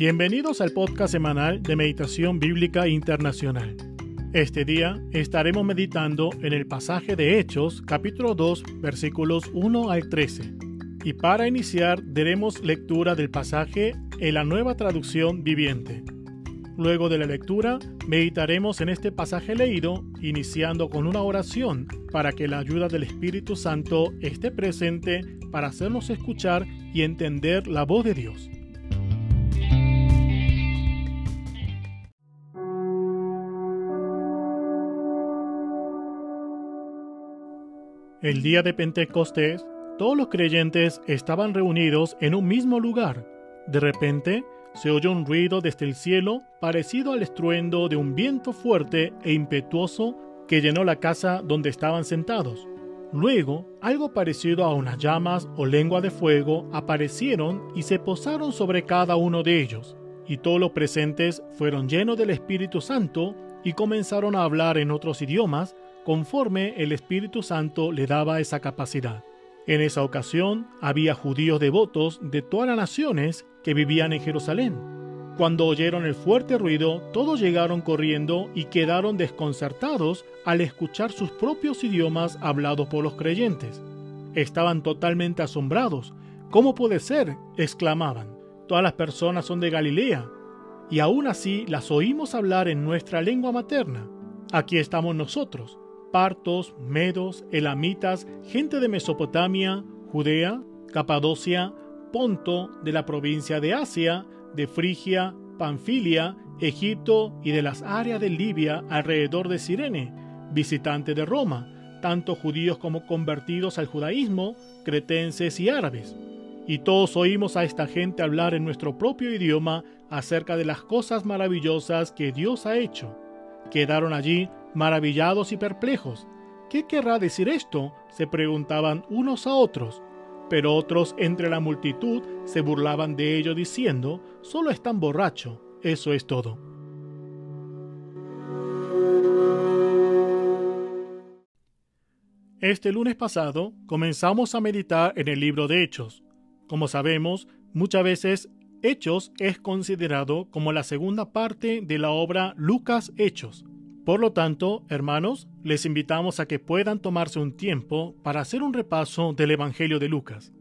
Bienvenidos al podcast semanal de Meditación Bíblica Internacional. Este día estaremos meditando en el pasaje de Hechos, capítulo 2, versículos 1 al 13. Y para iniciar, daremos lectura del pasaje en la nueva traducción viviente. Luego de la lectura, meditaremos en este pasaje leído, iniciando con una oración para que la ayuda del Espíritu Santo esté presente para hacernos escuchar y entender la voz de Dios. El día de Pentecostés, todos los creyentes estaban reunidos en un mismo lugar. De repente, se oyó un ruido desde el cielo parecido al estruendo de un viento fuerte e impetuoso que llenó la casa donde estaban sentados. Luego, algo parecido a unas llamas o lengua de fuego aparecieron y se posaron sobre cada uno de ellos, y todos los presentes fueron llenos del Espíritu Santo y comenzaron a hablar en otros idiomas conforme el Espíritu Santo le daba esa capacidad. En esa ocasión había judíos devotos de todas las naciones que vivían en Jerusalén. Cuando oyeron el fuerte ruido, todos llegaron corriendo y quedaron desconcertados al escuchar sus propios idiomas hablados por los creyentes. Estaban totalmente asombrados. ¿Cómo puede ser? exclamaban. Todas las personas son de Galilea, y aún así las oímos hablar en nuestra lengua materna. Aquí estamos nosotros, partos, medos, elamitas, gente de Mesopotamia, Judea, Capadocia, Ponto, de la provincia de Asia, de Frigia, Panfilia, Egipto y de las áreas de Libia alrededor de Sirene, visitantes de Roma, tanto judíos como convertidos al judaísmo, cretenses y árabes. Y todos oímos a esta gente hablar en nuestro propio idioma acerca de las cosas maravillosas que Dios ha hecho. Quedaron allí maravillados y perplejos. ¿Qué querrá decir esto? se preguntaban unos a otros. Pero otros entre la multitud se burlaban de ello diciendo, solo están borracho, eso es todo. Este lunes pasado comenzamos a meditar en el libro de Hechos. Como sabemos, muchas veces Hechos es considerado como la segunda parte de la obra Lucas Hechos. Por lo tanto, hermanos, les invitamos a que puedan tomarse un tiempo para hacer un repaso del Evangelio de Lucas.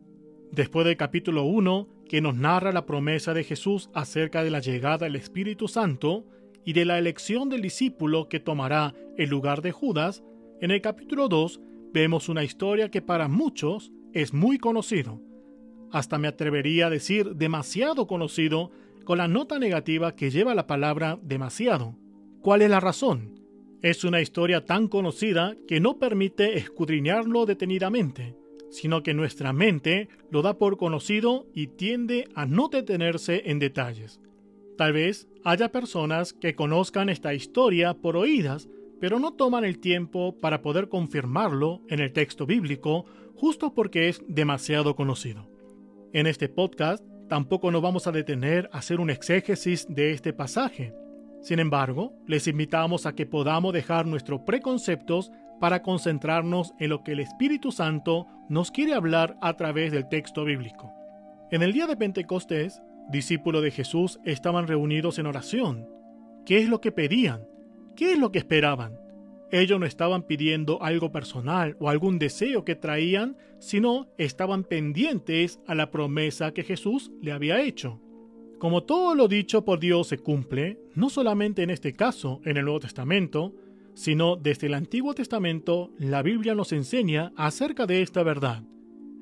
Después del capítulo 1, que nos narra la promesa de Jesús acerca de la llegada del Espíritu Santo y de la elección del discípulo que tomará el lugar de Judas, en el capítulo 2 vemos una historia que para muchos es muy conocido. Hasta me atrevería a decir demasiado conocido con la nota negativa que lleva la palabra demasiado. ¿Cuál es la razón? Es una historia tan conocida que no permite escudriñarlo detenidamente, sino que nuestra mente lo da por conocido y tiende a no detenerse en detalles. Tal vez haya personas que conozcan esta historia por oídas, pero no toman el tiempo para poder confirmarlo en el texto bíblico justo porque es demasiado conocido. En este podcast tampoco nos vamos a detener a hacer un exégesis de este pasaje, sin embargo, les invitamos a que podamos dejar nuestros preconceptos para concentrarnos en lo que el Espíritu Santo nos quiere hablar a través del texto bíblico. En el día de Pentecostés, discípulos de Jesús estaban reunidos en oración. ¿Qué es lo que pedían? ¿Qué es lo que esperaban? Ellos no estaban pidiendo algo personal o algún deseo que traían, sino estaban pendientes a la promesa que Jesús le había hecho. Como todo lo dicho por Dios se cumple, no solamente en este caso, en el Nuevo Testamento, sino desde el Antiguo Testamento, la Biblia nos enseña acerca de esta verdad.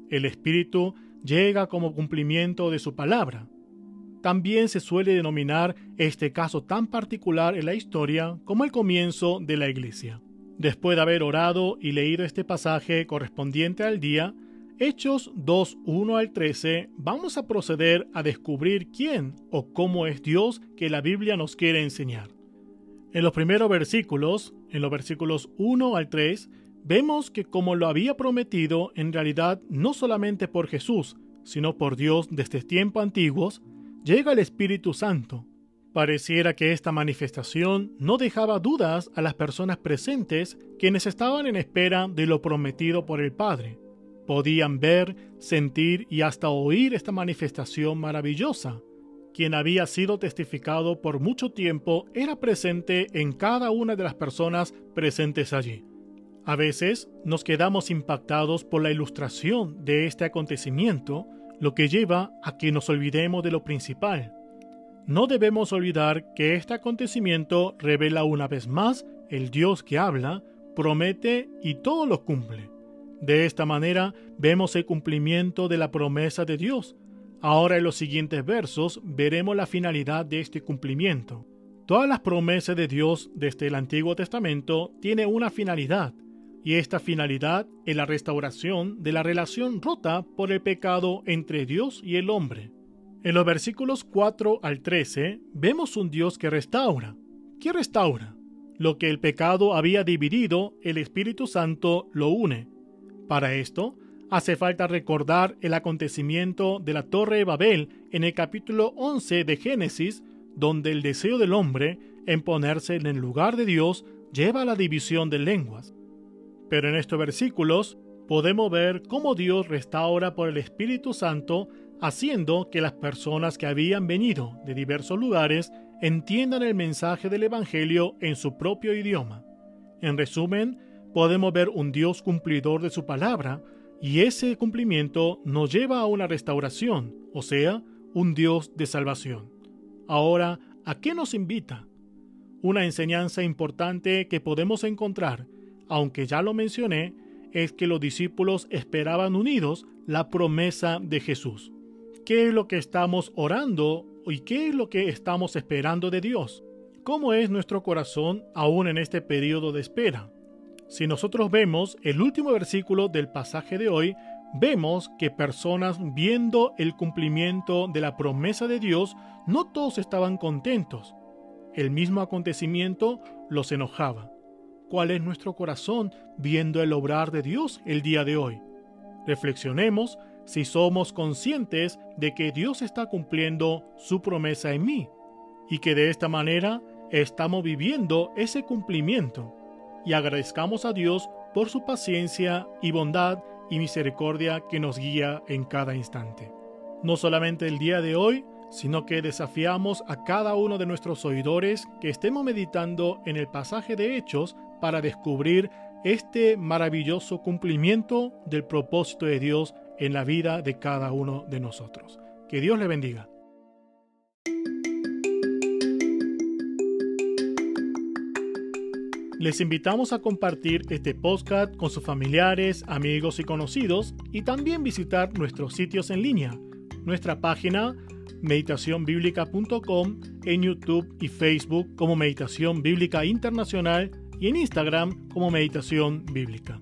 El Espíritu llega como cumplimiento de su palabra. También se suele denominar este caso tan particular en la historia como el comienzo de la Iglesia. Después de haber orado y leído este pasaje correspondiente al día, Hechos 2, 1 al 13, vamos a proceder a descubrir quién o cómo es Dios que la Biblia nos quiere enseñar. En los primeros versículos, en los versículos 1 al 3, vemos que como lo había prometido, en realidad no solamente por Jesús, sino por Dios desde tiempos antiguos, llega el Espíritu Santo. Pareciera que esta manifestación no dejaba dudas a las personas presentes quienes estaban en espera de lo prometido por el Padre. Podían ver, sentir y hasta oír esta manifestación maravillosa. quien había sido testificado por mucho tiempo, era presente en cada una de las personas presentes allí. A veces nos quedamos impactados por la ilustración de este acontecimiento, lo que lleva a que nos olvidemos de lo principal. No debemos olvidar que este acontecimiento revela una vez más el Dios que habla, promete y todo lo cumple. De esta manera vemos el cumplimiento de la promesa de Dios. Ahora en los siguientes versos veremos la finalidad de este cumplimiento. Todas las promesas de Dios desde el Antiguo Testamento tienen una finalidad, y esta finalidad es la restauración de la relación rota por el pecado entre Dios y el hombre. En los versículos 4 al 13 vemos un Dios que restaura. ¿Qué restaura? Lo que el pecado había dividido, el Espíritu Santo lo une. Para esto, hace falta recordar el acontecimiento de la Torre de Babel en el capítulo 11 de Génesis, donde el deseo del hombre en ponerse en el lugar de Dios lleva a la división de lenguas. Pero en estos versículos podemos ver cómo Dios restaura por el Espíritu Santo, haciendo que las personas que habían venido de diversos lugares entiendan el mensaje del Evangelio en su propio idioma. En resumen, podemos ver un Dios cumplidor de su palabra, y ese cumplimiento nos lleva a una restauración, o sea, un Dios de salvación. Ahora, ¿a qué nos invita? Una enseñanza importante que podemos encontrar aunque ya lo mencioné, es que los discípulos esperaban unidos la promesa de Jesús. ¿Qué es lo que estamos orando y qué es lo que estamos esperando de Dios? ¿Cómo es nuestro corazón aún en este periodo de espera? Si nosotros vemos el último versículo del pasaje de hoy, vemos que personas viendo el cumplimiento de la promesa de Dios, no todos estaban contentos. El mismo acontecimiento los enojaba cuál es nuestro corazón viendo el obrar de Dios el día de hoy. Reflexionemos si somos conscientes de que Dios está cumpliendo su promesa en mí y que de esta manera estamos viviendo ese cumplimiento y agradezcamos a Dios por su paciencia y bondad y misericordia que nos guía en cada instante. No solamente el día de hoy, sino que desafiamos a cada uno de nuestros oidores que estemos meditando en el pasaje de Hechos para descubrir este maravilloso cumplimiento del propósito de Dios en la vida de cada uno de nosotros. Que Dios le bendiga. Les invitamos a compartir este podcast con sus familiares, amigos y conocidos y también visitar nuestros sitios en línea, nuestra página meditacionbiblica.com en YouTube y Facebook como Meditación Bíblica Internacional y en Instagram como Meditación Bíblica.